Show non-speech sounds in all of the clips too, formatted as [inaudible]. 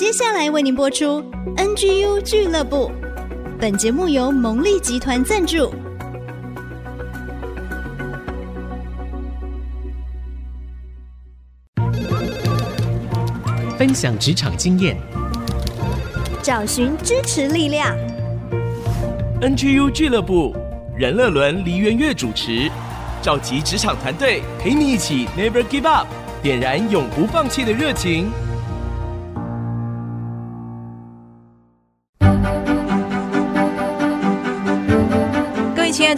接下来为您播出 NGU 俱乐部。本节目由蒙利集团赞助，分享职场经验，找寻支持力量。NGU 俱乐部，任乐伦、黎元月主持，召集职场团队，陪你一起 Never Give Up，点燃永不放弃的热情。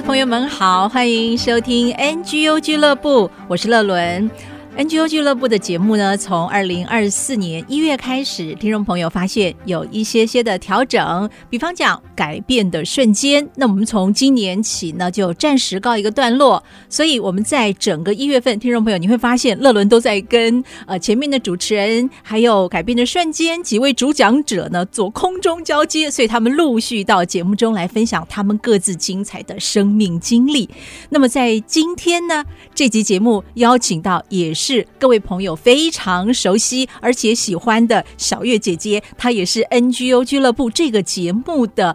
朋友们好，欢迎收听 NGO 俱乐部，我是乐伦。NGO 俱乐部的节目呢，从二零二四年一月开始，听众朋友发现有一些些的调整，比方讲改变的瞬间。那我们从今年起呢，就暂时告一个段落。所以我们在整个一月份，听众朋友你会发现，乐伦都在跟呃前面的主持人，还有改变的瞬间几位主讲者呢做空中交接，所以他们陆续到节目中来分享他们各自精彩的生命经历。那么在今天呢，这集节目邀请到也是。各位朋友非常熟悉而且喜欢的小月姐姐，她也是 NGO 俱乐部这个节目的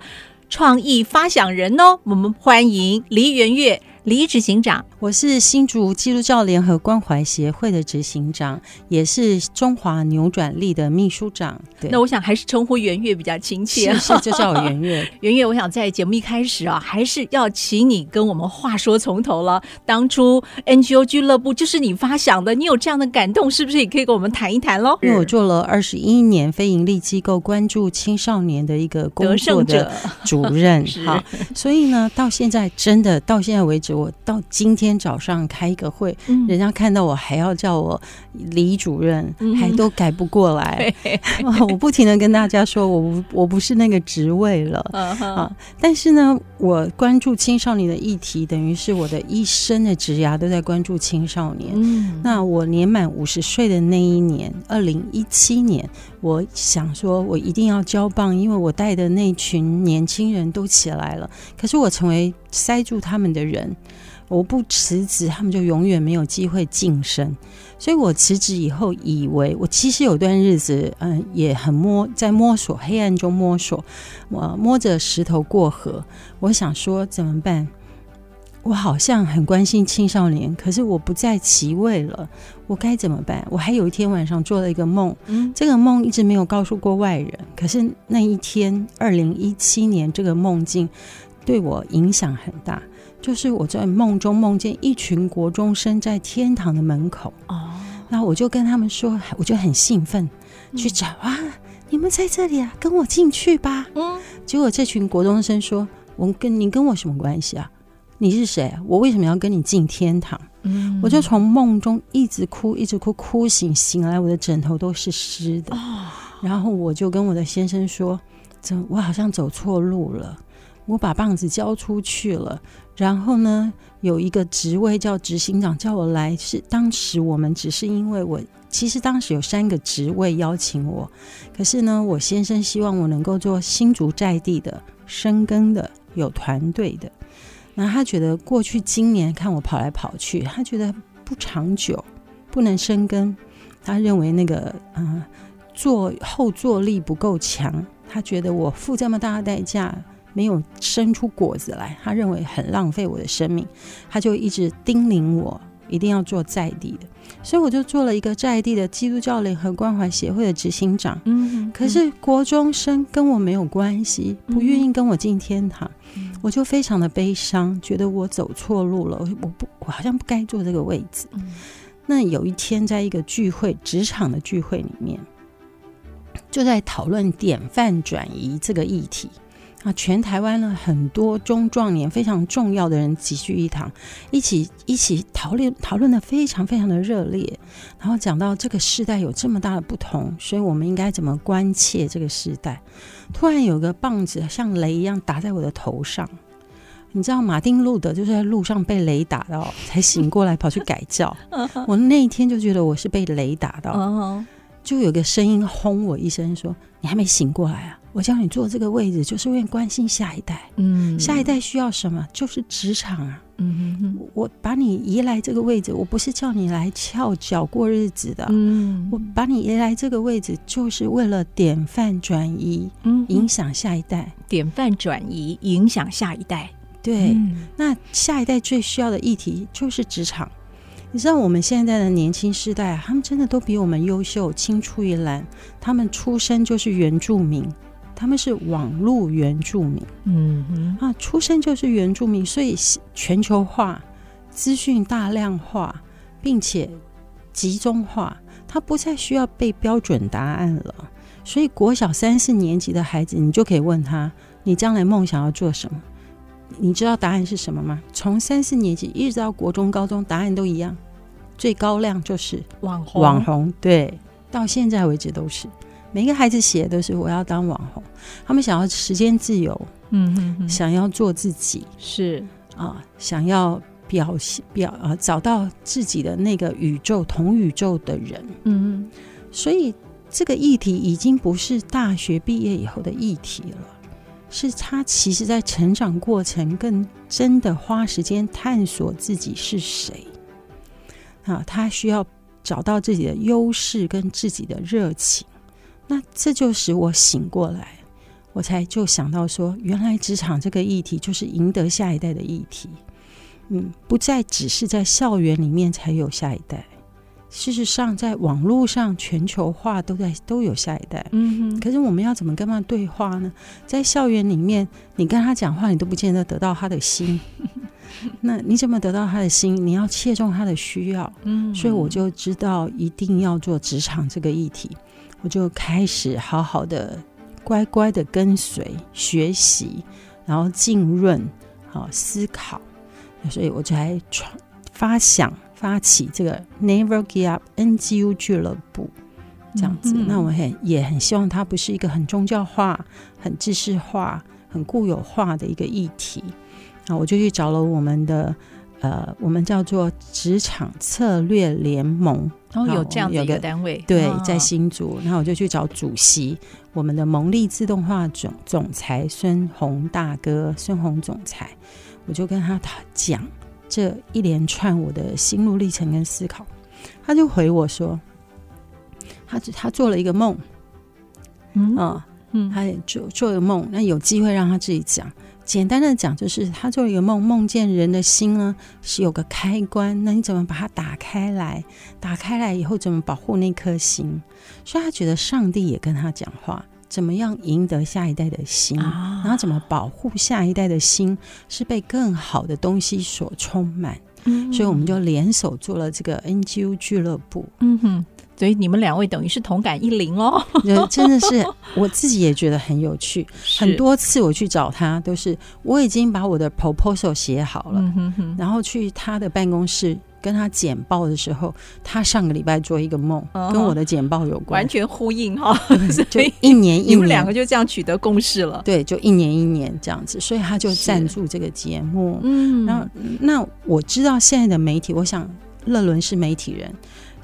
创意发想人哦。我们欢迎梨园月梨执行长。我是新竹基督教联合关怀协会的执行长，也是中华扭转力的秘书长。对，那我想还是称呼圆月比较亲切，是，是就叫我圆月。[laughs] 圆月，我想在节目一开始啊，还是要请你跟我们话说从头了。当初 NGO 俱乐部就是你发想的，你有这样的感动，是不是也可以跟我们谈一谈喽？因为我做了二十一年非营利机构关注青少年的一个工作的主任，[laughs] 好，所以呢，到现在真的到现在为止，我到今天。早上开一个会，嗯、人家看到我还要叫我李主任，嗯、还都改不过来。[laughs] [laughs] 我不停的跟大家说，我不我不是那个职位了、uh huh. 啊。但是呢，我关注青少年的议题，等于是我的一生的职涯都在关注青少年。嗯、那我年满五十岁的那一年，二零一七年，我想说我一定要交棒，因为我带的那群年轻人都起来了，可是我成为塞住他们的人。我不辞职，他们就永远没有机会晋升。所以我辞职以后，以为我其实有段日子，嗯，也很摸，在摸索，黑暗中摸索，我摸着石头过河。我想说怎么办？我好像很关心青少年，可是我不在其位了，我该怎么办？我还有一天晚上做了一个梦，嗯，这个梦一直没有告诉过外人。可是那一天，二零一七年，这个梦境对我影响很大。就是我在梦中梦见一群国中生在天堂的门口哦，那我就跟他们说，我就很兴奋去找啊，你们在这里啊，跟我进去吧。嗯，结果这群国中生说，我跟你跟我什么关系啊？你是谁？我为什么要跟你进天堂？嗯，我就从梦中一直哭，一直哭，哭醒，醒来我的枕头都是湿的。哦然后我就跟我的先生说，怎我好像走错路了。我把棒子交出去了，然后呢，有一个职位叫执行长叫我来，是当时我们只是因为我其实当时有三个职位邀请我，可是呢，我先生希望我能够做新竹在地的深耕的有团队的，那他觉得过去今年看我跑来跑去，他觉得不长久，不能深耕，他认为那个嗯、呃、做后坐力不够强，他觉得我付这么大的代价。没有生出果子来，他认为很浪费我的生命，他就一直叮咛我一定要做在地的，所以我就做了一个在地的基督教联合关怀协会的执行长。嗯，嗯，可是国中生跟我没有关系，不愿意跟我进天堂，嗯、我就非常的悲伤，觉得我走错路了，我不，我好像不该坐这个位置。嗯、那有一天，在一个聚会，职场的聚会里面，就在讨论典范转移这个议题。啊，全台湾呢，很多中壮年非常重要的人集聚一堂，一起一起讨论讨论的非常非常的热烈，然后讲到这个时代有这么大的不同，所以我们应该怎么关切这个时代。突然有个棒子像雷一样打在我的头上，你知道马丁路德就是在路上被雷打到才醒过来跑去改教，[laughs] 我那一天就觉得我是被雷打到，就有个声音轰我一声说：“你还没醒过来啊？”我叫你坐这个位置，就是为了关心下一代。嗯，下一代需要什么？就是职场啊。嗯哼哼，我把你移来这个位置，我不是叫你来翘脚过日子的。嗯，我把你移来这个位置，就是为了典范转移，嗯，影响下一代。典范转移，影响下一代。对，嗯，那下一代最需要的议题就是职场。你知道我们现在的年轻世代，他们真的都比我们优秀，青出于蓝。他们出生就是原住民，他们是网络原住民。嗯哼啊，出生就是原住民，所以全球化、资讯大量化，并且集中化，他不再需要被标准答案了。所以国小三四年级的孩子，你就可以问他：你将来梦想要做什么？你知道答案是什么吗？从三四年级一直到国中、高中，答案都一样，最高量就是网红。网红对，到现在为止都是每个孩子写的都是我要当网红，他们想要时间自由，嗯哼哼，想要做自己，是啊，想要表现表啊，找到自己的那个宇宙同宇宙的人，嗯哼，所以这个议题已经不是大学毕业以后的议题了。是他其实，在成长过程更真的花时间探索自己是谁啊，他需要找到自己的优势跟自己的热情。那这就使我醒过来，我才就想到说，原来职场这个议题就是赢得下一代的议题。嗯，不再只是在校园里面才有下一代。事实上，在网络上，全球化都在都有下一代。嗯哼。可是我们要怎么跟他对话呢？在校园里面，你跟他讲话，你都不见得得到他的心。[laughs] 那你怎么得到他的心？你要切中他的需要。嗯。所以我就知道一定要做职场这个议题，我就开始好好的、乖乖的跟随学习，然后浸润，好思考。所以我才创发想。发起这个 Never Give Up NGU 俱乐部，这样子，嗯、那我很也很希望它不是一个很宗教化、很知识化、很固有化的一个议题。啊，我就去找了我们的呃，我们叫做职场策略联盟，然后有这样的一个单位，对，在新竹，然后我就去找主席，我们的蒙利自动化总总裁孙宏大哥，孙宏总裁，我就跟他讲。这一连串我的心路历程跟思考，他就回我说，他他做了一个梦，嗯？嗯，他也做做了个梦，那有机会让他自己讲。简单的讲，就是他做了一个梦，梦见人的心呢是有个开关，那你怎么把它打开来？打开来以后怎么保护那颗心？所以他觉得上帝也跟他讲话。怎么样赢得下一代的心？啊、然后怎么保护下一代的心是被更好的东西所充满？嗯，所以我们就联手做了这个 NGO 俱乐部。嗯哼，所以你们两位等于是同感一零哦。真的是，[laughs] 我自己也觉得很有趣。很多次我去找他，都是我已经把我的 proposal 写好了，嗯、哼哼然后去他的办公室。跟他简报的时候，他上个礼拜做一个梦，哦、跟我的简报有关，完全呼应哈。[laughs] 就一年一年，你们两个就这样取得共识了。对，就一年一年这样子，所以他就赞助这个节目。嗯，然后那我知道现在的媒体，我想乐伦是媒体人。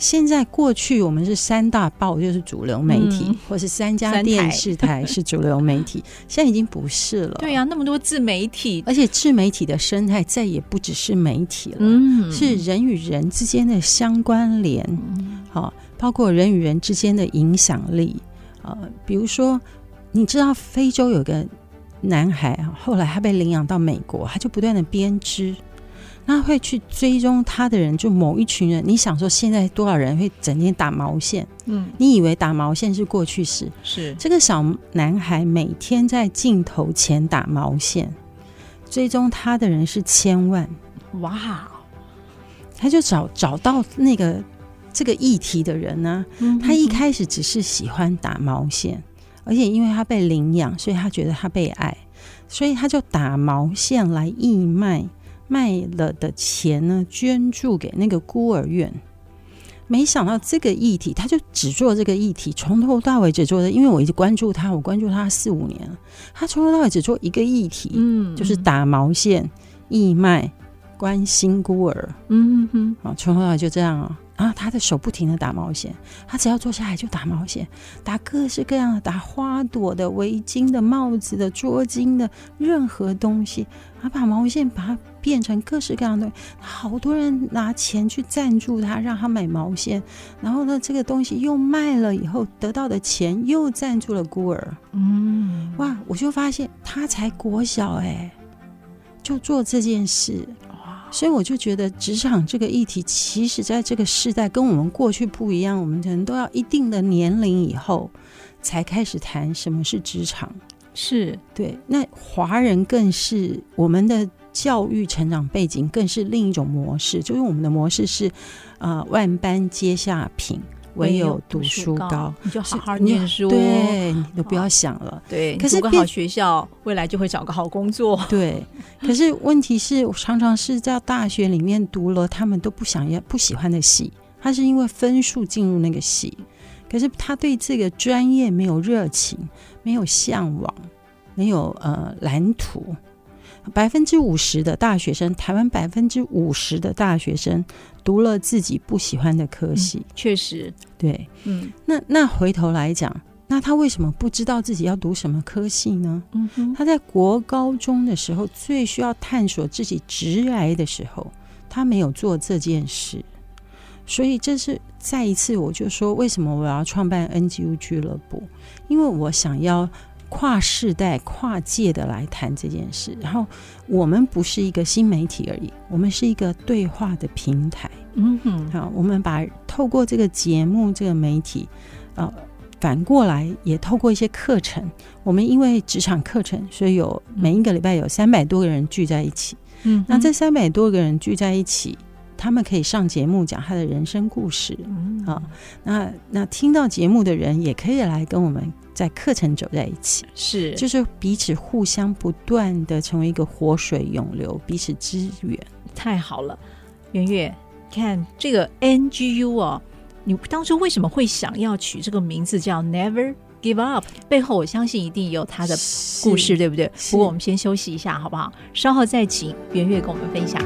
现在过去我们是三大报就是主流媒体，嗯、或是三家电视台是主流媒体，现在已经不是了。对呀、啊，那么多自媒体，而且自媒体的生态再也不只是媒体了，嗯、是人与人之间的相关联，好、嗯，包括人与人之间的影响力啊。比如说，你知道非洲有个男孩啊，后来他被领养到美国，他就不断的编织。那会去追踪他的人，就某一群人。你想说，现在多少人会整天打毛线？嗯，你以为打毛线是过去式？是这个小男孩每天在镜头前打毛线，追踪他的人是千万。哇！他就找找到那个这个议题的人呢、他一开始只是喜欢打毛线，而且因为他被领养，所以他觉得他被爱，所以他就打毛线来义卖。卖了的钱呢，捐助给那个孤儿院。没想到这个议题，他就只做这个议题，从头到尾只做的。因为我一直关注他，我关注他四五年了。他从头到尾只做一个议题，嗯，就是打毛线、义卖、关心孤儿。嗯哼哼，啊，从头到尾就这样啊。然后他的手不停的打毛线，他只要坐下来就打毛线，打各式各样的，打花朵的、围巾的、帽子的、桌巾的，任何东西，他把毛线把它变成各式各样的东西。好多人拿钱去赞助他，让他买毛线，然后呢，这个东西又卖了以后得到的钱又赞助了孤儿。嗯，哇，我就发现他才国小哎、欸，就做这件事。所以我就觉得职场这个议题，其实在这个时代跟我们过去不一样。我们可能都要一定的年龄以后才开始谈什么是职场。是对。那华人更是我们的教育成长背景更是另一种模式，就是我们的模式是啊、呃，万般皆下品。唯有读书高，你就好好念书，对，你都不要想了。对，可是读个好学校，未来就会找个好工作。对，可是问题是，我常常是在大学里面读了他们都不想要、不喜欢的系，他是因为分数进入那个系，可是他对这个专业没有热情，没有向往，没有呃蓝图。百分之五十的大学生，台湾百分之五十的大学生读了自己不喜欢的科系，嗯、确实，对，嗯，那那回头来讲，那他为什么不知道自己要读什么科系呢？嗯哼，他在国高中的时候最需要探索自己直来的时候，他没有做这件事，所以这是再一次，我就说，为什么我要创办 NGU 俱乐部？因为我想要。跨世代、跨界的来谈这件事，然后我们不是一个新媒体而已，我们是一个对话的平台。嗯哼，好，我们把透过这个节目、这个媒体，呃，反过来也透过一些课程。我们因为职场课程，所以有每一个礼拜有三百多个人聚在一起。嗯，那这三百多个人聚在一起，他们可以上节目讲他的人生故事。嗯，好，那那听到节目的人也可以来跟我们。在课程走在一起，是就是彼此互相不断的成为一个活水涌流，彼此支援，太好了。圆月，看这个 NGU 哦，你当初为什么会想要取这个名字叫 Never Give Up？背后我相信一定有他的故事，对不对？不过我们先休息一下，好不好？稍后再请圆月跟我们分享。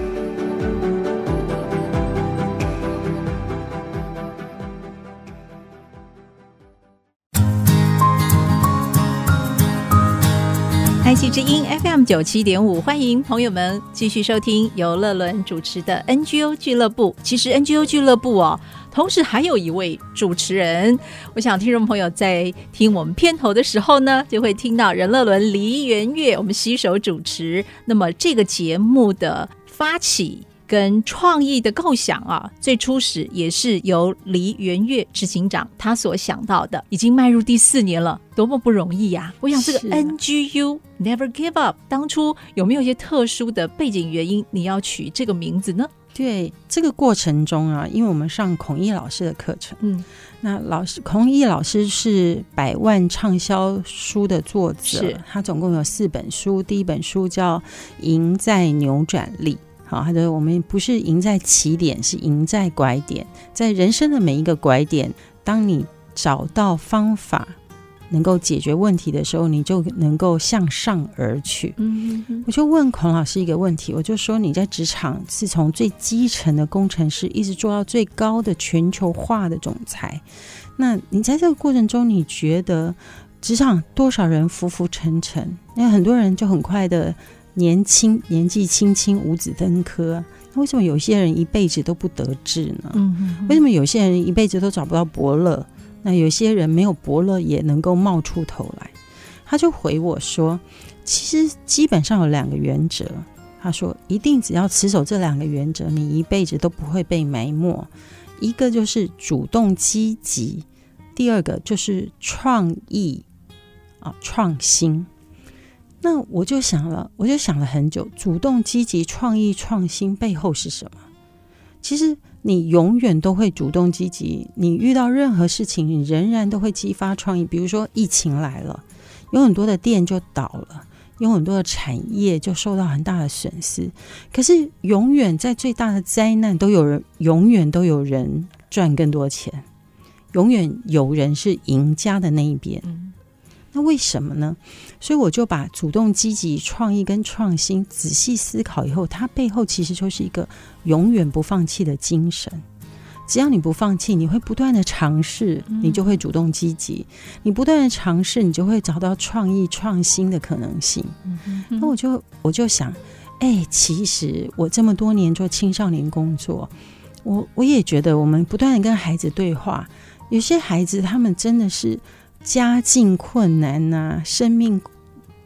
爱惜之音 FM 九七点五，欢迎朋友们继续收听由乐伦主持的 NGO 俱乐部。其实 NGO 俱乐部哦，同时还有一位主持人。我想听众朋友在听我们片头的时候呢，就会听到任乐伦、梨园月，我们携手主持。那么这个节目的发起。跟创意的构想啊，最初始也是由黎元月执行长他所想到的，已经迈入第四年了，多么不容易呀、啊！我想这个 NGU Never Give Up，当初有没有一些特殊的背景原因，你要取这个名字呢？对，这个过程中啊，因为我们上孔毅老师的课程，嗯，那老师孔毅老师是百万畅销书的作者，是他总共有四本书，第一本书叫《赢在扭转力》。好，他说我们不是赢在起点，是赢在拐点。在人生的每一个拐点，当你找到方法能够解决问题的时候，你就能够向上而去。嗯哼哼，我就问孔老师一个问题，我就说你在职场是从最基层的工程师，一直做到最高的全球化的总裁。那你在这个过程中，你觉得职场多少人浮浮沉沉？因为很多人就很快的。年轻年纪轻轻五子登科，那为什么有些人一辈子都不得志呢？嗯哼，为什么有些人一辈子都找不到伯乐？那有些人没有伯乐也能够冒出头来？他就回我说，其实基本上有两个原则。他说，一定只要持守这两个原则，你一辈子都不会被埋没。一个就是主动积极，第二个就是创意啊，创新。那我就想了，我就想了很久，主动积极、创意创新背后是什么？其实你永远都会主动积极，你遇到任何事情，你仍然都会激发创意。比如说疫情来了，有很多的店就倒了，有很多的产业就受到很大的损失。可是永远在最大的灾难，都有人，永远都有人赚更多钱，永远有人是赢家的那一边。那为什么呢？所以我就把主动积极、创意跟创新仔细思考以后，它背后其实就是一个永远不放弃的精神。只要你不放弃，你会不断的尝试，你就会主动积极。嗯、你不断的尝试，你就会找到创意创新的可能性。那我就我就想，哎、欸，其实我这么多年做青少年工作，我我也觉得，我们不断的跟孩子对话，有些孩子他们真的是家境困难呐、生命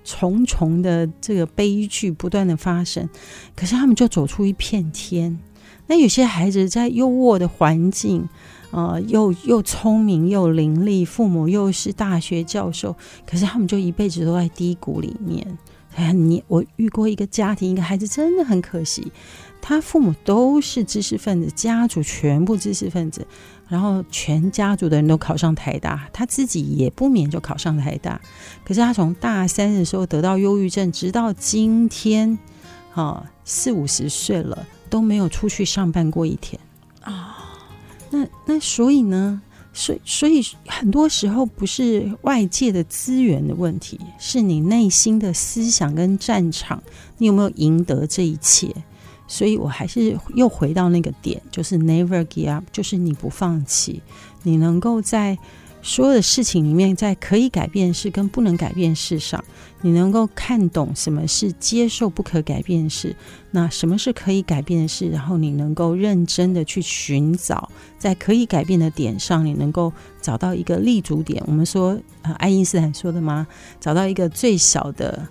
重重的这个悲剧不断的发生，可是他们就走出一片天。那有些孩子在优渥的环境，呃，又又聪明又伶俐，父母又是大学教授，可是他们就一辈子都在低谷里面。哎，你我遇过一个家庭，一个孩子真的很可惜，他父母都是知识分子，家族全部知识分子，然后全家族的人都考上台大，他自己也不免就考上台大，可是他从大三的时候得到忧郁症，直到今天，啊，四五十岁了。都没有出去上班过一天啊！那那所以呢？所以所以很多时候不是外界的资源的问题，是你内心的思想跟战场，你有没有赢得这一切？所以我还是又回到那个点，就是 never give up，就是你不放弃，你能够在。所有的事情里面，在可以改变事跟不能改变事上，你能够看懂什么是接受不可改变的事，那什么是可以改变的事？然后你能够认真的去寻找，在可以改变的点上，你能够找到一个立足点。我们说，呃，爱因斯坦说的吗？找到一个最小的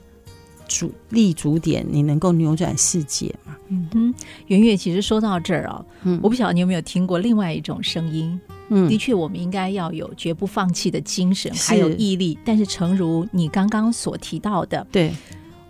主立足点，你能够扭转世界嘛？嗯哼，圆月，其实说到这儿啊，嗯，我不晓得你有没有听过另外一种声音。嗯，的确，我们应该要有绝不放弃的精神，还有毅力。但是，诚如你刚刚所提到的，对，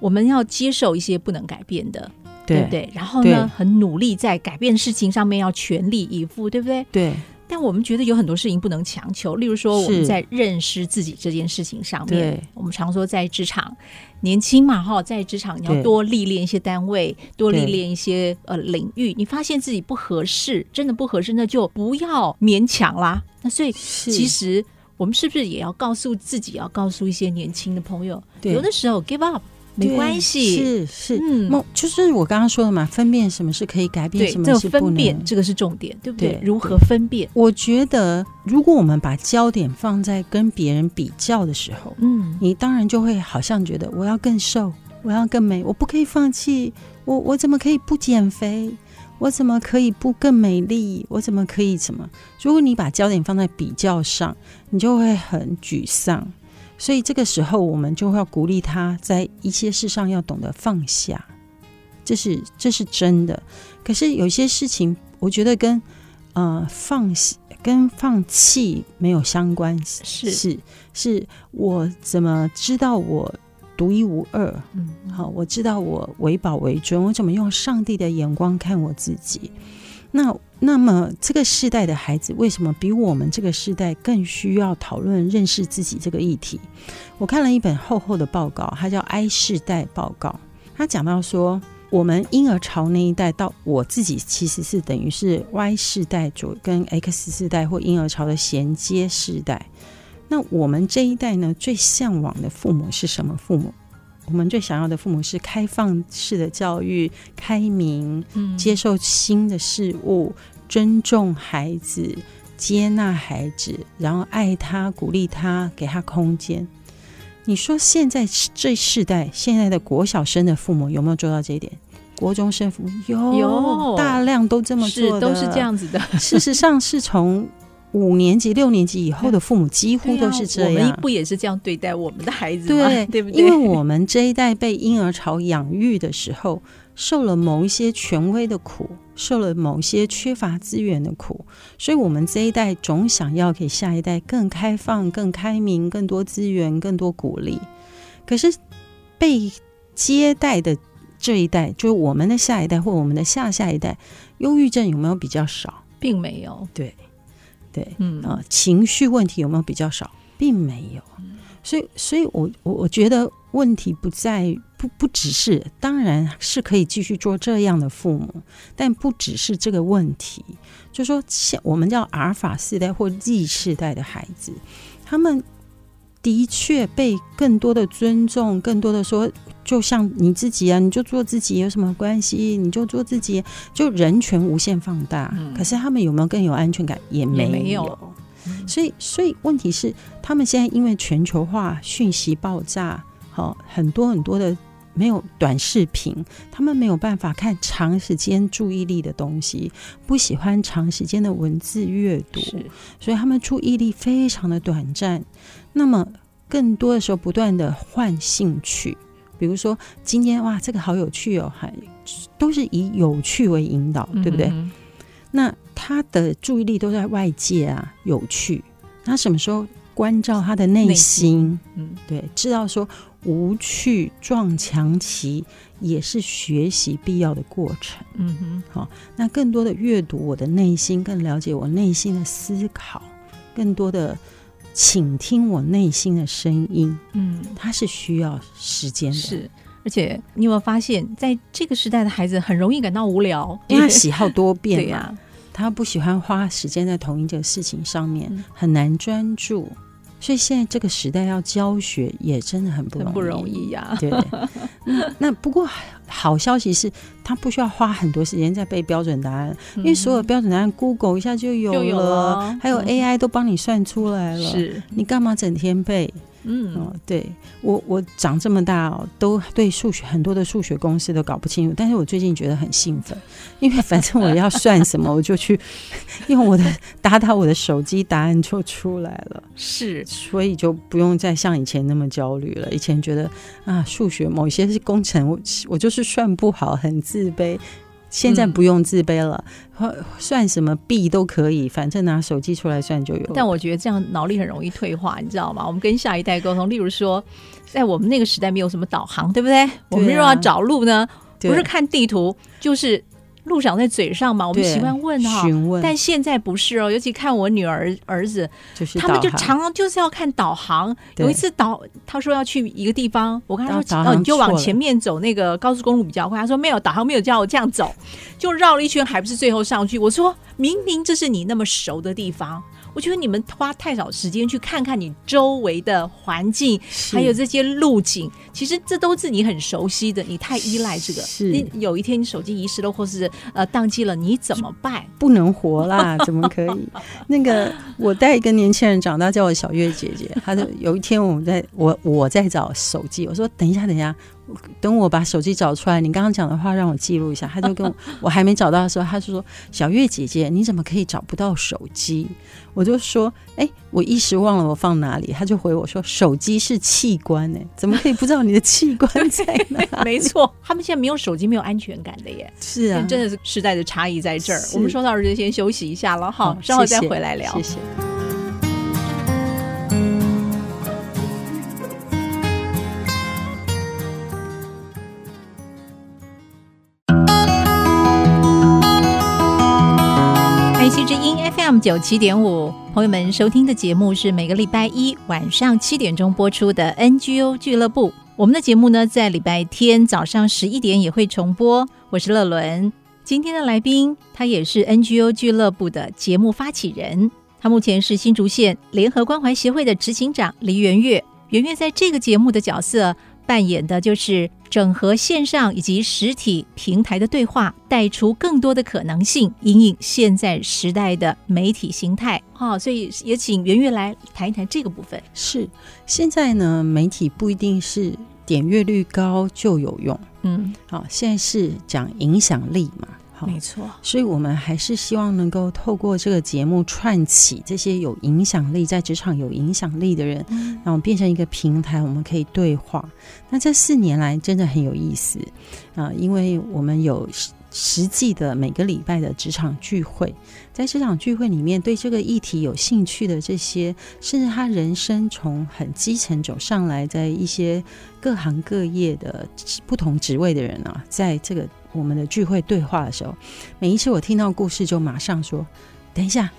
我们要接受一些不能改变的，对，对不对？然后呢，很努力在改变事情上面要全力以赴，对不对？对。但我们觉得有很多事情不能强求，例如说我们在认识自己这件事情上面，我们常说在职场年轻嘛，哈，在职场你要多历练一些单位，多历练一些呃领域。你发现自己不合适，真的不合适，那就不要勉强啦。那所以其实我们是不是也要告诉自己，要告诉一些年轻的朋友，有的时候 give up。没关系，是是，嗯，就是我刚刚说的嘛，分辨什么是可以改变，什么是不能。分辨这个是重点，对不对？如何分辨？我觉得，如果我们把焦点放在跟别人比较的时候，嗯，你当然就会好像觉得我要更瘦，我要更美，我不可以放弃，我我怎么可以不减肥？我怎么可以不更美丽？我怎么可以怎么？如果你把焦点放在比较上，你就会很沮丧。所以这个时候，我们就会要鼓励他在一些事上要懂得放下，这是这是真的。可是有些事情，我觉得跟呃放弃跟放弃没有相关。是是是，我怎么知道我独一无二？嗯，好，我知道我为宝为尊，我怎么用上帝的眼光看我自己？那。那么，这个世代的孩子为什么比我们这个世代更需要讨论认识自己这个议题？我看了一本厚厚的报告，它叫《I 世代报告》。它讲到说，我们婴儿潮那一代到我自己其实是等于是 Y 世代左跟 X 世代或婴儿潮的衔接世代。那我们这一代呢，最向往的父母是什么父母？我们最想要的父母是开放式的教育，开明，接受新的事物，尊重孩子，接纳孩子，然后爱他，鼓励他，给他空间。你说现在这世代，现在的国小生的父母有没有做到这一点？国中生父母有，有大量都这么做的，都是这样子的。事实上，是从。五年级、六年级以后的父母几乎都是这样，我们不也是这样对待我们的孩子吗？对，对不对？因为我们这一代被婴儿潮养育的时候，受了某一些权威的苦，受了某些缺乏资源的苦，所以我们这一代总想要给下一代更开放、更开明、更多资源、更多鼓励。可是被接待的这一代，就是我们的下一代或我们的下下一代，忧郁症有没有比较少？并没有。对。对，嗯啊，情绪问题有没有比较少？并没有，所以，所以我我我觉得问题不在不不只是，当然是可以继续做这样的父母，但不只是这个问题。就说像我们叫阿尔法世代或 Z 世代的孩子，他们的确被更多的尊重，更多的说就像你自己啊，你就做自己有什么关系？你就做自己，就人权无限放大。嗯、可是他们有没有更有安全感？也没有。没有所以，所以问题是，他们现在因为全球化、讯息爆炸，好很多很多的没有短视频，他们没有办法看长时间注意力的东西，不喜欢长时间的文字阅读，所以他们注意力非常的短暂。那么，更多的时候不断的换兴趣，比如说今天哇，这个好有趣哦，还都是以有趣为引导，对不对？嗯、那。他的注意力都在外界啊，有趣。他什么时候关照他的内心？嗯，对，知道说无趣撞墙期也是学习必要的过程。嗯哼，好，那更多的阅读我的内心，更了解我内心的思考，更多的倾听我内心的声音。嗯，它是需要时间的。是，而且你有没有发现，在这个时代的孩子很容易感到无聊，因为他喜好多变嘛。[laughs] 对呀。他不喜欢花时间在同一件事情上面，很难专注，所以现在这个时代要教学也真的很不容易，很不容易。呀。对，那那不过好消息是，他不需要花很多时间在背标准答案，因为所有标准答案 Google 一下就有了，有了。还有 AI 都帮你算出来了，是。你干嘛整天背？嗯，哦，对我我长这么大哦，都对数学很多的数学公式都搞不清楚。但是我最近觉得很兴奋，因为反正我要算什么，我就去用我的打打我的手机，答案就出来了。是，所以就不用再像以前那么焦虑了。以前觉得啊，数学某些是工程，我我就是算不好，很自卑。现在不用自卑了，嗯、算什么币都可以，反正拿手机出来算就有。但我觉得这样脑力很容易退化，你知道吗？我们跟下一代沟通，例如说，在我们那个时代没有什么导航，对不对？对啊、我们又要找路呢，不是看地图，就是。路长在嘴上嘛，我们习惯问哈，询问。但现在不是哦，尤其看我女儿儿子，就是他们就常常就是要看导航。有一次导，他说要去一个地方，我跟他说，哦，你就往前面走，那个高速公路比较快。他说没有，导航没有叫我这样走，就绕了一圈，还不是最后上去。我说明明这是你那么熟的地方。我觉得你们花太少时间去看看你周围的环境，还有这些路径，其实这都是你很熟悉的。你太依赖这个，是你有一天你手机遗失了，或是呃宕机了，你怎么办？[laughs] 不能活啦，[laughs] 怎么可以？那个我带一个年轻人长大，叫我小月姐姐。他就有一天我们在我我在找手机，我说等一下，等一下。等我把手机找出来，你刚刚讲的话让我记录一下。他就跟我，我还没找到的时候，他就说：“小月姐姐，你怎么可以找不到手机？”我就说：“哎，我一时忘了我放哪里。”他就回我说：“手机是器官，哎，怎么可以不知道你的器官在哪？” [laughs] 没错，他们现在没有手机，没有安全感的耶。是啊，真的是时代的差异在这儿。我们说到这就先休息一下了，好，稍后再回来聊。谢谢。FM 九七点五，朋友们收听的节目是每个礼拜一晚上七点钟播出的 NGO 俱乐部。我们的节目呢，在礼拜天早上十一点也会重播。我是乐伦，今天的来宾，他也是 NGO 俱乐部的节目发起人，他目前是新竹县联合关怀协会的执行长黎元月。元月在这个节目的角色，扮演的就是整合线上以及实体平台的对话，带出更多的可能性，引领现在时代的媒体形态。好、哦，所以也请圆月来谈一谈这个部分。是，现在呢，媒体不一定是点阅率高就有用。嗯，好，现在是讲影响力嘛。没错，所以我们还是希望能够透过这个节目串起这些有影响力、在职场有影响力的人，然后变成一个平台，我们可以对话。那这四年来真的很有意思啊，因为我们有实际的每个礼拜的职场聚会，在职场聚会里面，对这个议题有兴趣的这些，甚至他人生从很基层走上来，在一些各行各业的不同职位的人啊，在这个。我们的聚会对话的时候，每一次我听到故事，就马上说：“等一下，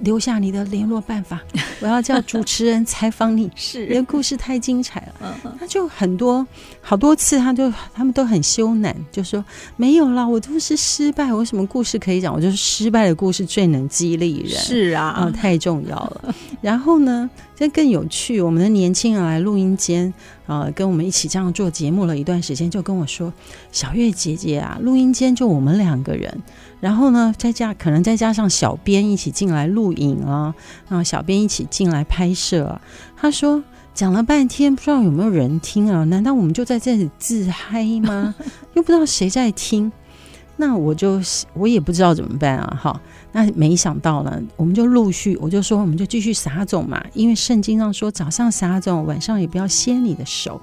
留下你的联络办法，我要叫主持人采访你。[laughs] 是，你的故事太精彩了。嗯，他就很多好多次，他就他们都很羞赧，就说没有啦，我都是失败，我有什么故事可以讲？我就是失败的故事最能激励人。是啊，啊，太重要了。然后呢，这更有趣，我们的年轻人来录音间啊，跟我们一起这样做节目了一段时间，就跟我说：“小月姐姐啊，录音间就我们两个人。”然后呢，再加可能再加上小编一起进来录影啊，然后小编一起进来拍摄。他说讲了半天，不知道有没有人听啊？难道我们就在这里自嗨吗？[laughs] 又不知道谁在听。那我就我也不知道怎么办啊。哈，那没想到呢，我们就陆续，我就说我们就继续撒种嘛，因为圣经上说早上撒种，晚上也不要歇你的手。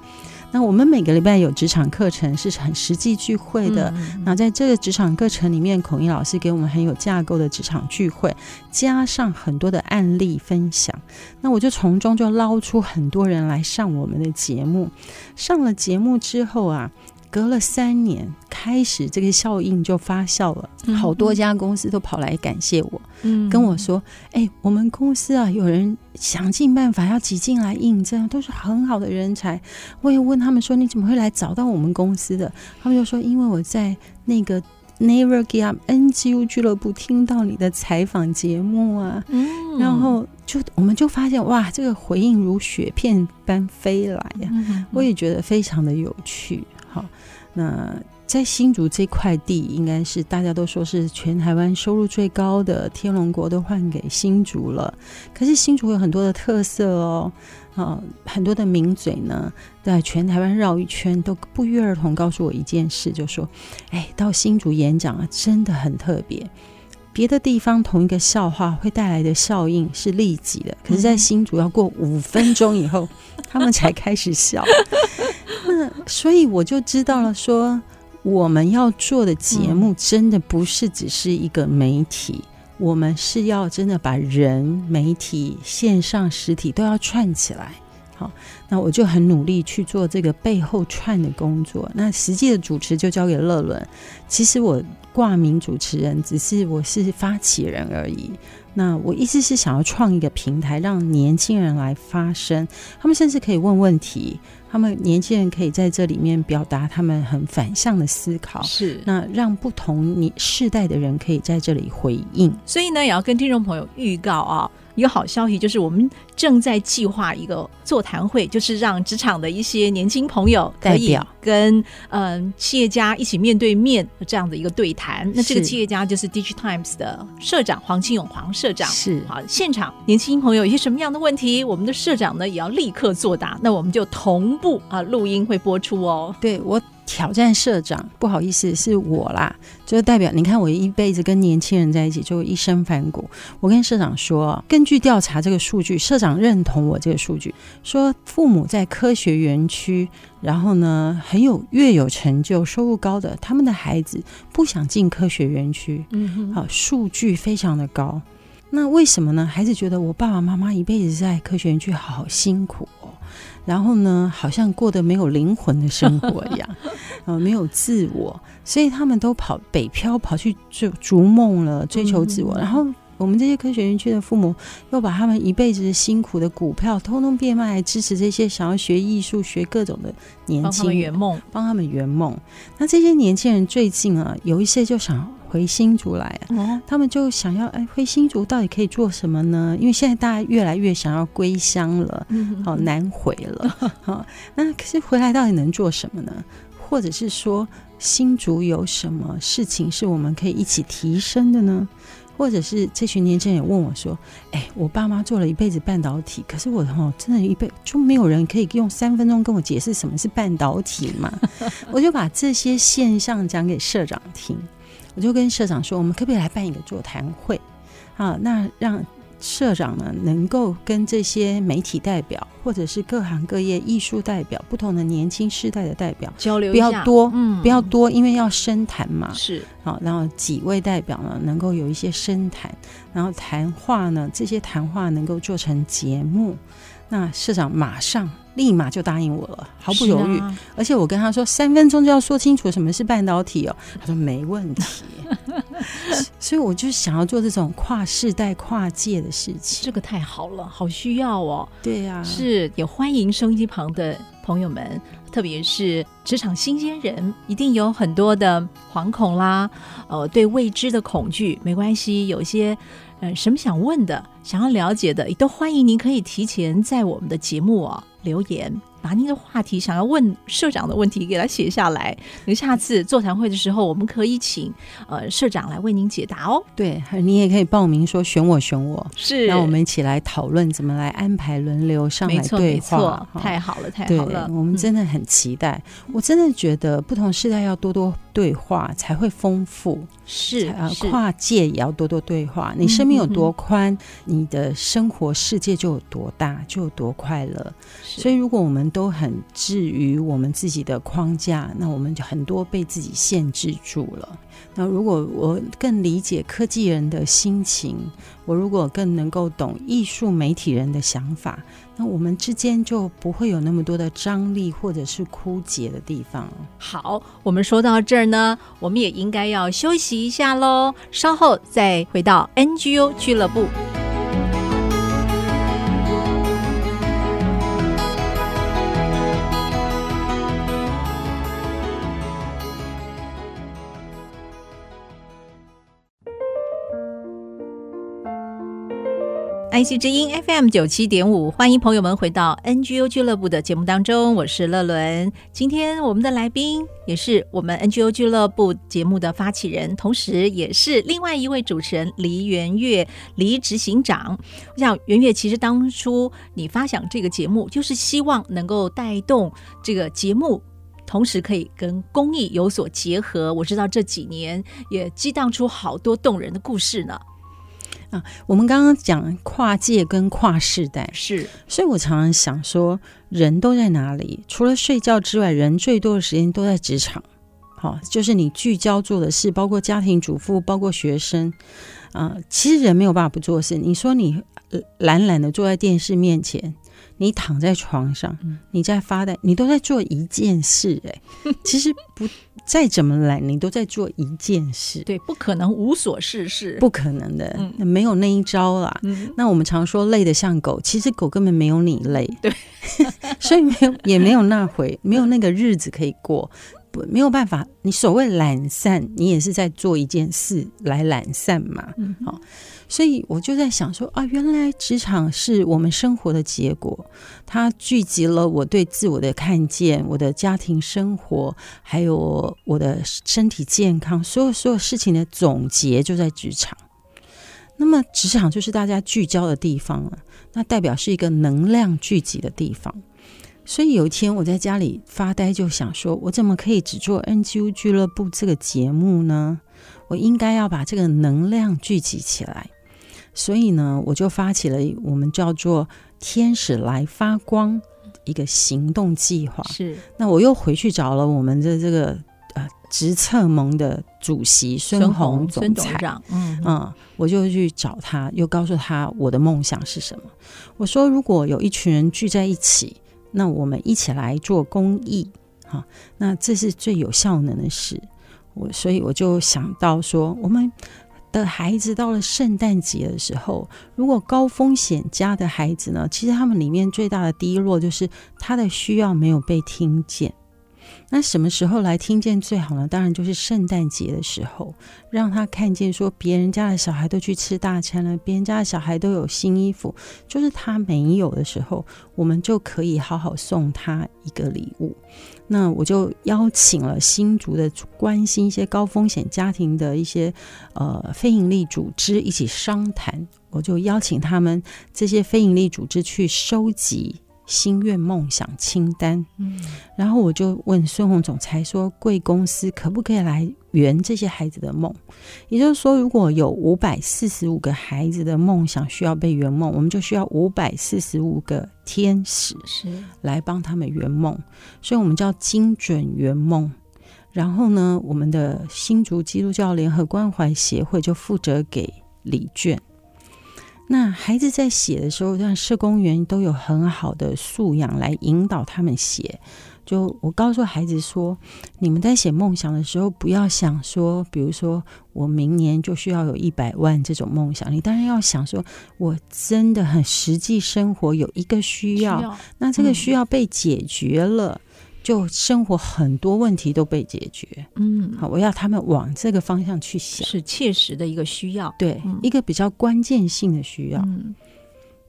那我们每个礼拜有职场课程，是很实际聚会的。那、嗯、在这个职场课程里面，孔毅老师给我们很有架构的职场聚会，加上很多的案例分享。那我就从中就捞出很多人来上我们的节目。上了节目之后啊。隔了三年，开始这个效应就发酵了，好多家公司都跑来感谢我，嗯，跟我说：“哎、欸，我们公司啊，有人想尽办法要挤进来应征，都是很好的人才。”我也问他们说：“你怎么会来找到我们公司的？”他们就说：“因为我在那个 Never Give Up NGU 俱乐部听到你的采访节目啊，嗯，然后就我们就发现哇，这个回应如雪片般飞来呀、啊，我也觉得非常的有趣。”好，那在新竹这块地，应该是大家都说是全台湾收入最高的，天龙国都换给新竹了。可是新竹有很多的特色哦，啊，很多的名嘴呢，在全台湾绕一圈，都不约而同告诉我一件事，就说：哎，到新竹演讲啊，真的很特别。别的地方同一个笑话会带来的效应是立即的，可是，在新竹要过五分钟以后，他们才开始笑。那 [laughs] 所以我就知道了，说我们要做的节目真的不是只是一个媒体，我们是要真的把人、媒体、线上、实体都要串起来。好，那我就很努力去做这个背后串的工作。那实际的主持就交给乐伦。其实我挂名主持人，只是我是发起人而已。那我意思是想要创一个平台，让年轻人来发声，他们甚至可以问问题。他们年轻人可以在这里面表达他们很反向的思考，是那让不同你世代的人可以在这里回应。所以呢，也要跟听众朋友预告啊。一个好消息就是，我们正在计划一个座谈会，就是让职场的一些年轻朋友可以跟嗯企业家一起面对面这样的一个对谈。那这个企业家就是 DigiTimes 的社长黄清勇黄社长。是好，现场年轻朋友有些什么样的问题，我们的社长呢也要立刻作答。那我们就同步啊录音会播出哦。对我。挑战社长，不好意思，是我啦，就是代表你看，我一辈子跟年轻人在一起，就一身反骨。我跟社长说，根据调查这个数据，社长认同我这个数据，说父母在科学园区，然后呢很有越有成就、收入高的，他们的孩子不想进科学园区。嗯哼，好，数据非常的高。那为什么呢？孩子觉得我爸爸妈妈一辈子在科学园区好辛苦哦。然后呢，好像过得没有灵魂的生活一样，[laughs] 呃，没有自我，所以他们都跑北漂，跑去追逐梦了，追求自我。嗯、然后我们这些科学园区的父母，又把他们一辈子辛苦的股票，通通变卖来支持这些想要学艺术、学各种的年轻人，帮他们圆梦，帮他们圆梦。那这些年轻人最近啊，有一些就想。回新竹来啊，哦、他们就想要哎，回新竹到底可以做什么呢？因为现在大家越来越想要归乡了，嗯、好难回了。好，[laughs] 那可是回来到底能做什么呢？或者是说新竹有什么事情是我们可以一起提升的呢？或者是这群年轻人问我说：“哎，我爸妈做了一辈子半导体，可是我哈真的一辈就没有人可以用三分钟跟我解释什么是半导体嘛？” [laughs] 我就把这些现象讲给社长听。我就跟社长说，我们可不可以来办一个座谈会？啊，那让社长呢能够跟这些媒体代表，或者是各行各业艺术代表、不同的年轻世代的代表交流一下，不要多，嗯，不要多，因为要深谈嘛。是，好，然后几位代表呢能够有一些深谈，然后谈话呢，这些谈话能够做成节目。那社长马上立马就答应我了，毫不犹豫。啊、而且我跟他说，三分钟就要说清楚什么是半导体哦。他说没问题。[laughs] 所以我就想要做这种跨世代、跨界的事情。这个太好了，好需要哦。对呀、啊，是也欢迎收音机旁的朋友们，特别是职场新鲜人，一定有很多的惶恐啦，呃，对未知的恐惧，没关系，有些。嗯，什么想问的、想要了解的，也都欢迎您可以提前在我们的节目啊留言。把您的话题想要问社长的问题给他写下来，那下次座谈会的时候，我们可以请呃社长来为您解答哦。对，你也可以报名说选我选我，是，那我们一起来讨论怎么来安排轮流上来对话。没错，没错，太好了，太好了，我们真的很期待。嗯、我真的觉得不同世代要多多对话才会丰富，是啊，跨界也要多多对话。你生命有多宽，嗯、你的生活世界就有多大，就有多快乐。所以如果我们都很置于我们自己的框架，那我们就很多被自己限制住了。那如果我更理解科技人的心情，我如果更能够懂艺术媒体人的想法，那我们之间就不会有那么多的张力或者是枯竭的地方。好，我们说到这儿呢，我们也应该要休息一下喽，稍后再回到 NGO 俱乐部。爱惜之音 FM 九七点五，欢迎朋友们回到 NGO 俱乐部的节目当中，我是乐伦。今天我们的来宾也是我们 NGO 俱乐部节目的发起人，同时也是另外一位主持人黎元月黎执行长。我想元月其实当初你发想这个节目，就是希望能够带动这个节目，同时可以跟公益有所结合。我知道这几年也激荡出好多动人的故事呢。啊，我们刚刚讲跨界跟跨世代是，所以我常常想说，人都在哪里？除了睡觉之外，人最多的时间都在职场。好，就是你聚焦做的事，包括家庭主妇，包括学生。啊，其实人没有办法不做事。你说你懒懒的坐在电视面前。你躺在床上，你在发呆，你都在做一件事，欸。哎，[laughs] 其实不再怎么懒，你都在做一件事。对，不可能无所事事，不可能的，嗯、没有那一招啦。嗯、那我们常说累得像狗，其实狗根本没有你累。对，[laughs] 所以没有也没有那回，没有那个日子可以过，不没有办法。你所谓懒散，你也是在做一件事来懒散嘛。好、嗯。哦所以我就在想说啊，原来职场是我们生活的结果，它聚集了我对自我的看见，我的家庭生活，还有我的身体健康，所有所有事情的总结就在职场。那么职场就是大家聚焦的地方了，那代表是一个能量聚集的地方。所以有一天我在家里发呆，就想说，我怎么可以只做 NGO 俱乐部这个节目呢？我应该要把这个能量聚集起来。所以呢，我就发起了我们叫做“天使来发光”一个行动计划。是，那我又回去找了我们的这个呃职策盟的主席孙红总裁，嗯嗯，我就去找他，又告诉他我的梦想是什么。我说，如果有一群人聚在一起，那我们一起来做公益，哈，那这是最有效能的事。我所以我就想到说，我们。的孩子到了圣诞节的时候，如果高风险家的孩子呢，其实他们里面最大的低落就是他的需要没有被听见。那什么时候来听见最好呢？当然就是圣诞节的时候，让他看见说别人家的小孩都去吃大餐了，别人家的小孩都有新衣服，就是他没有的时候，我们就可以好好送他一个礼物。那我就邀请了新竹的关心一些高风险家庭的一些呃非营利组织一起商谈，我就邀请他们这些非营利组织去收集。心愿梦想清单，嗯，然后我就问孙红总裁说：“贵公司可不可以来圆这些孩子的梦？也就是说，如果有五百四十五个孩子的梦想需要被圆梦，我们就需要五百四十五个天使是来帮他们圆梦，所以我们叫精准圆梦。然后呢，我们的新竹基督教联合关怀协会就负责给礼券。”那孩子在写的时候，让社工员都有很好的素养来引导他们写，就我告诉孩子说，你们在写梦想的时候，不要想说，比如说我明年就需要有一百万这种梦想。你当然要想说，我真的很实际生活有一个需要，需要。那这个需要被解决了，嗯、就生活很多问题都被解决。嗯，好，我要他们往这个方向去想，是切实的一个需要，对，嗯、一个比较关键性的需要。嗯，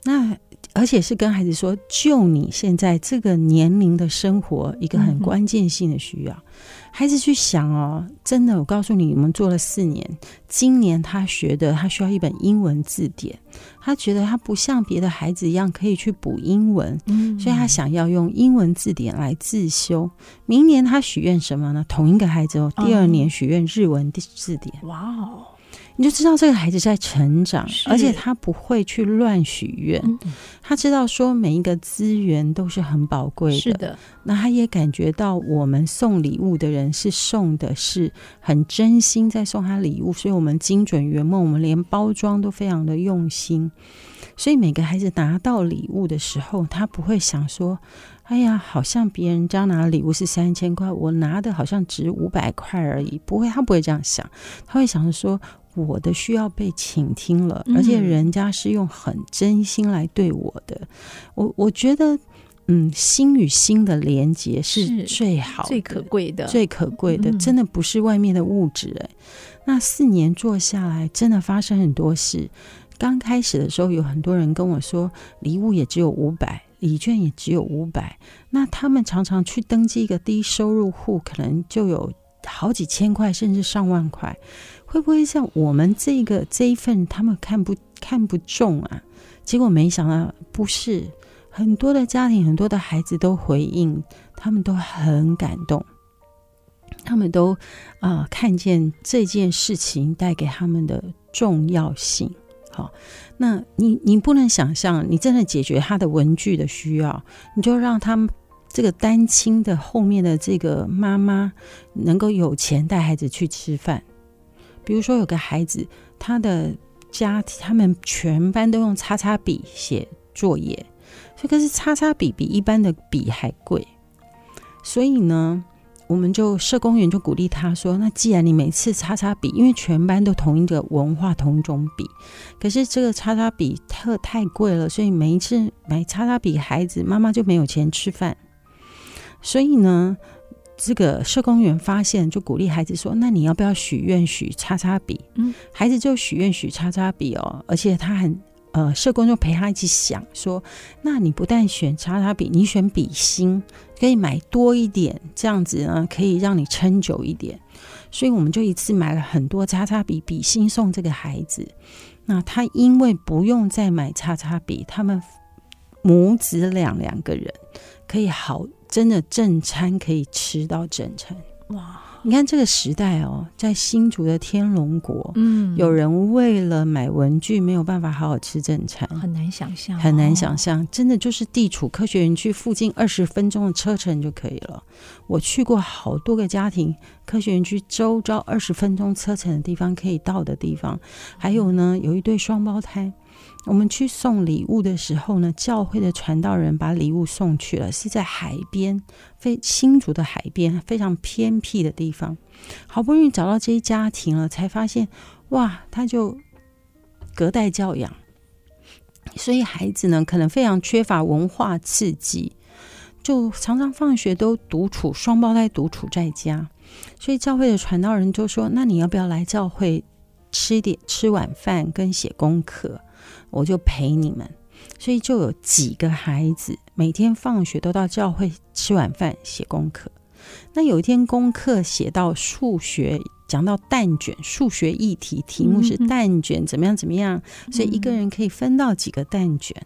那。而且是跟孩子说，就你现在这个年龄的生活，一个很关键性的需要，嗯、孩子去想哦。真的，我告诉你，我们做了四年，今年他学的，他需要一本英文字典，他觉得他不像别的孩子一样可以去补英文，嗯、所以他想要用英文字典来自修。明年他许愿什么呢？同一个孩子哦，第二年许愿日文字典。哇哦！你就知道这个孩子在成长，而且他不会去乱许愿。嗯、他知道说每一个资源都是很宝贵的。是的，那他也感觉到我们送礼物的人是送的是很真心在送他礼物，所以我们精准圆梦，我们连包装都非常的用心。所以每个孩子拿到礼物的时候，他不会想说：“哎呀，好像别人家拿的礼物是三千块，我拿的好像值五百块而已。”不会，他不会这样想，他会想着说。我的需要被倾听了，而且人家是用很真心来对我的。嗯、我我觉得，嗯，心与心的连接是最好的、最可贵的、最可贵的，真的不是外面的物质。哎，那四年做下来，真的发生很多事。刚开始的时候，有很多人跟我说，礼物也只有五百，礼券也只有五百。那他们常常去登记一个低收入户，可能就有好几千块，甚至上万块。会不会像我们这个这一份，他们看不看不中啊？结果没想到不是，很多的家庭，很多的孩子都回应，他们都很感动，他们都啊、看见这件事情带给他们的重要性。好，那你你不能想象，你真的解决他的文具的需要，你就让他们这个单亲的后面的这个妈妈能够有钱带孩子去吃饭。比如说，有个孩子，他的家他们全班都用擦擦笔写作业，这个是擦擦笔比一般的笔还贵。所以呢，我们就社工员就鼓励他说：“那既然你每次擦擦笔，因为全班都同一个文化同种笔，可是这个擦擦笔特太贵了，所以每一次买擦擦笔，孩子妈妈就没有钱吃饭。所以呢。”这个社工员发现，就鼓励孩子说：“那你要不要许愿许叉叉笔？”嗯，孩子就许愿许叉叉笔哦，而且他很呃，社工就陪他一起想说：“那你不但选叉叉笔，你选笔芯，可以买多一点，这样子呢可以让你撑久一点。”所以我们就一次买了很多叉叉笔、笔芯送这个孩子。那他因为不用再买叉叉笔，他们母子俩两个人可以好。真的正餐可以吃到正餐哇！你看这个时代哦，在新竹的天龙国，嗯，有人为了买文具没有办法好好吃正餐，很难想象，很难想象。真的就是地处科学园区附近二十分钟的车程就可以了。我去过好多个家庭，科学园区周遭二十分钟车程的地方可以到的地方，还有呢，有一对双胞胎。我们去送礼物的时候呢，教会的传道人把礼物送去了，是在海边，非新竹的海边，非常偏僻的地方。好不容易找到这一家庭了，才发现，哇，他就隔代教养，所以孩子呢，可能非常缺乏文化刺激，就常常放学都独处，双胞胎独处在家。所以教会的传道人就说：“那你要不要来教会吃点吃晚饭跟写功课？”我就陪你们，所以就有几个孩子每天放学都到教会吃晚饭写功课。那有一天功课写到数学，讲到蛋卷，数学议题题目是蛋卷怎么样怎么样，所以一个人可以分到几个蛋卷。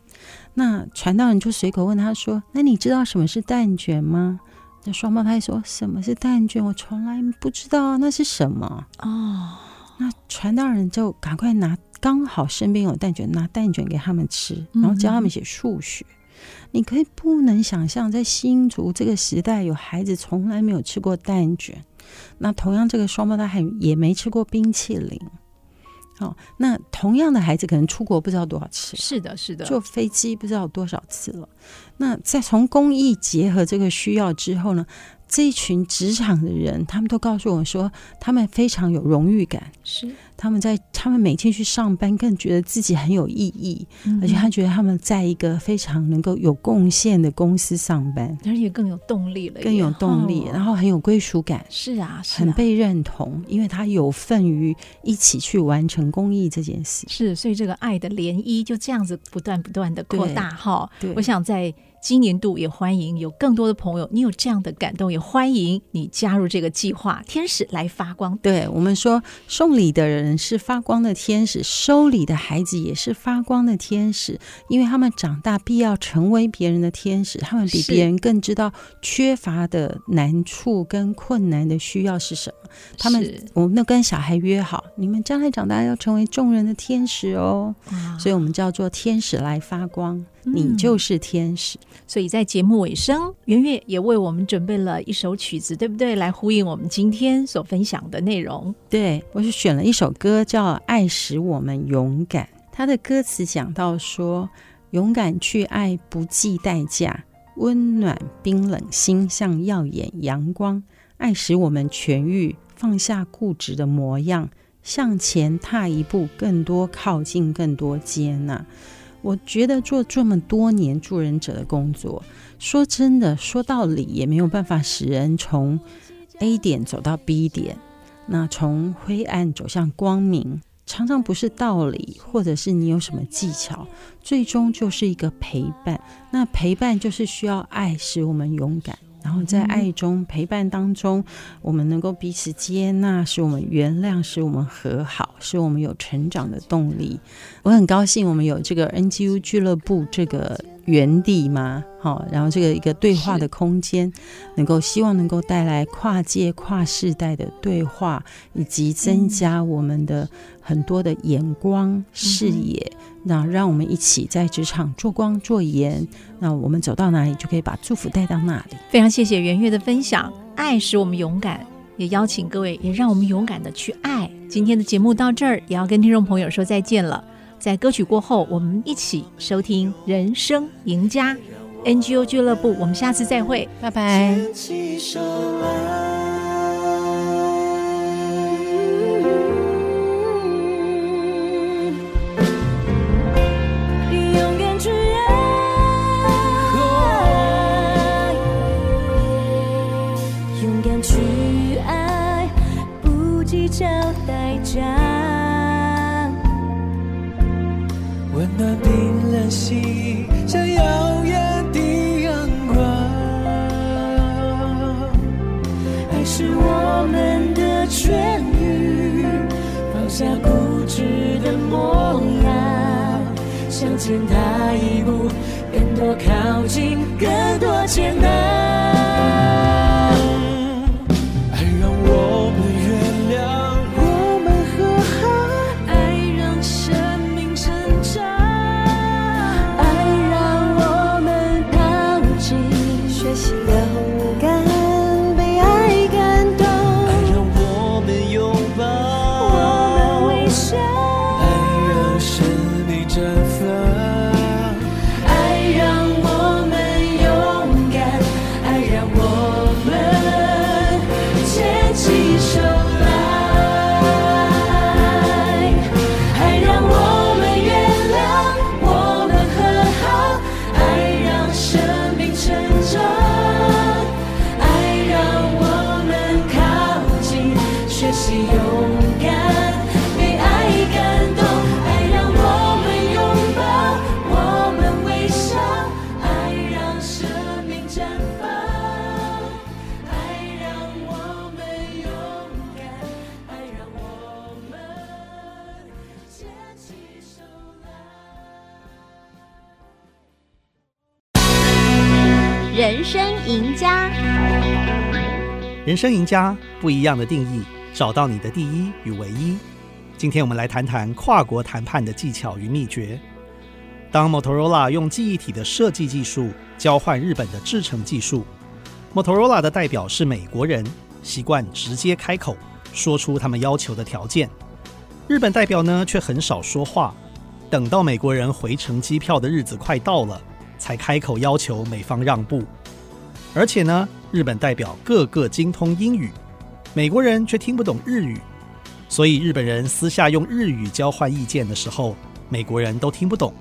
那传道人就随口问他说：“那你知道什么是蛋卷吗？”那双胞胎说：“什么是蛋卷？我从来不知道那是什么。”哦，那传道人就赶快拿。刚好身边有蛋卷，拿蛋卷给他们吃，然后教他们写数学。嗯、你可以不能想象，在新竹这个时代，有孩子从来没有吃过蛋卷。那同样，这个双胞胎还也没吃过冰淇淋。哦，那同样的孩子可能出国不知道多少次，是的，是的，坐飞机不知道多少次了。那在从公益结合这个需要之后呢，这一群职场的人，他们都告诉我说，他们非常有荣誉感，是。他们在他们每天去上班，更觉得自己很有意义，嗯、而且他觉得他们在一个非常能够有贡献的公司上班，而且更有动力了，更有动力，然后很有归属感，是啊，是啊，很被认同，因为他有份于一起去完成公益这件事，是，所以这个爱的涟漪就这样子不断不断的扩大哈，我想在。今年度也欢迎有更多的朋友，你有这样的感动，也欢迎你加入这个计划。天使来发光，对我们说，送礼的人是发光的天使，收礼的孩子也是发光的天使，因为他们长大必要成为别人的天使，他们比别人更知道缺乏的难处跟困难的需要是什么。他们，我们都跟小孩约好，你们将来长大要成为众人的天使哦。所以我们叫做天使来发光。你就是天使，嗯，所以在节目尾声，圆月也为我们准备了一首曲子，对不对？来呼应我们今天所分享的内容。对，我是选了一首歌，叫《爱使我们勇敢》。它的歌词讲到说：勇敢去爱，不计代价，温暖冰冷心，像耀眼阳光。爱使我们痊愈，放下固执的模样，向前踏一步，更多靠近，更多接纳。我觉得做这么多年助人者的工作，说真的，说道理也没有办法使人从 A 点走到 B 点。那从灰暗走向光明，常常不是道理，或者是你有什么技巧，最终就是一个陪伴。那陪伴就是需要爱，使我们勇敢。然后在爱中陪伴当中，我们能够彼此接纳，使我们原谅，使我们和好，使我们有成长的动力。我很高兴我们有这个 NGU 俱乐部这个园地嘛，好，然后这个一个对话的空间，能够希望能够带来跨界跨世代的对话，以及增加我们的很多的眼光视野。那让我们一起在职场做光做盐，那我们走到哪里就可以把祝福带到哪里。非常谢谢圆月的分享，爱使我们勇敢，也邀请各位也让我们勇敢的去爱。今天的节目到这儿，也要跟听众朋友说再见了。在歌曲过后，我们一起收听《人生赢家》NGO 俱乐部，我们下次再会，拜拜。人生赢家不一样的定义，找到你的第一与唯一。今天我们来谈谈跨国谈判的技巧与秘诀。当 Motorola 用记忆体的设计技术交换日本的制程技术，Motorola 的代表是美国人，习惯直接开口说出他们要求的条件。日本代表呢却很少说话，等到美国人回程机票的日子快到了，才开口要求美方让步。而且呢，日本代表个个精通英语，美国人却听不懂日语，所以日本人私下用日语交换意见的时候，美国人都听不懂。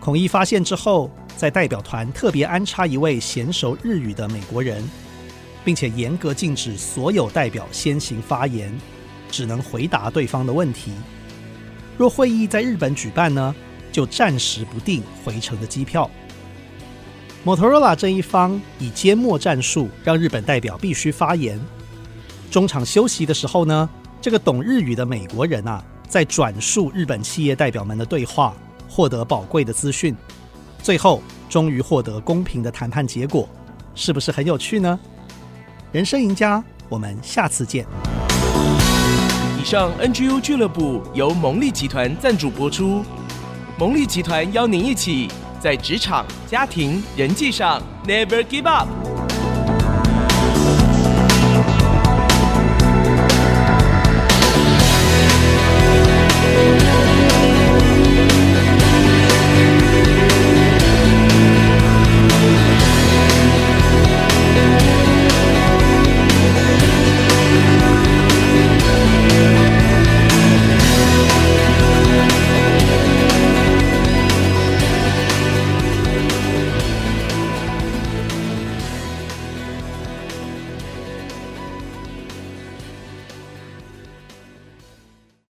孔毅发现之后，在代表团特别安插一位娴熟日语的美国人，并且严格禁止所有代表先行发言，只能回答对方的问题。若会议在日本举办呢，就暂时不订回程的机票。Motorola 这一方以缄默战术，让日本代表必须发言。中场休息的时候呢，这个懂日语的美国人啊，在转述日本企业代表们的对话。获得宝贵的资讯，最后终于获得公平的谈判结果，是不是很有趣呢？人生赢家，我们下次见。以上 NGU 俱乐部由蒙利集团赞助播出，蒙利集团邀您一起在职场、家庭、人际上 Never Give Up。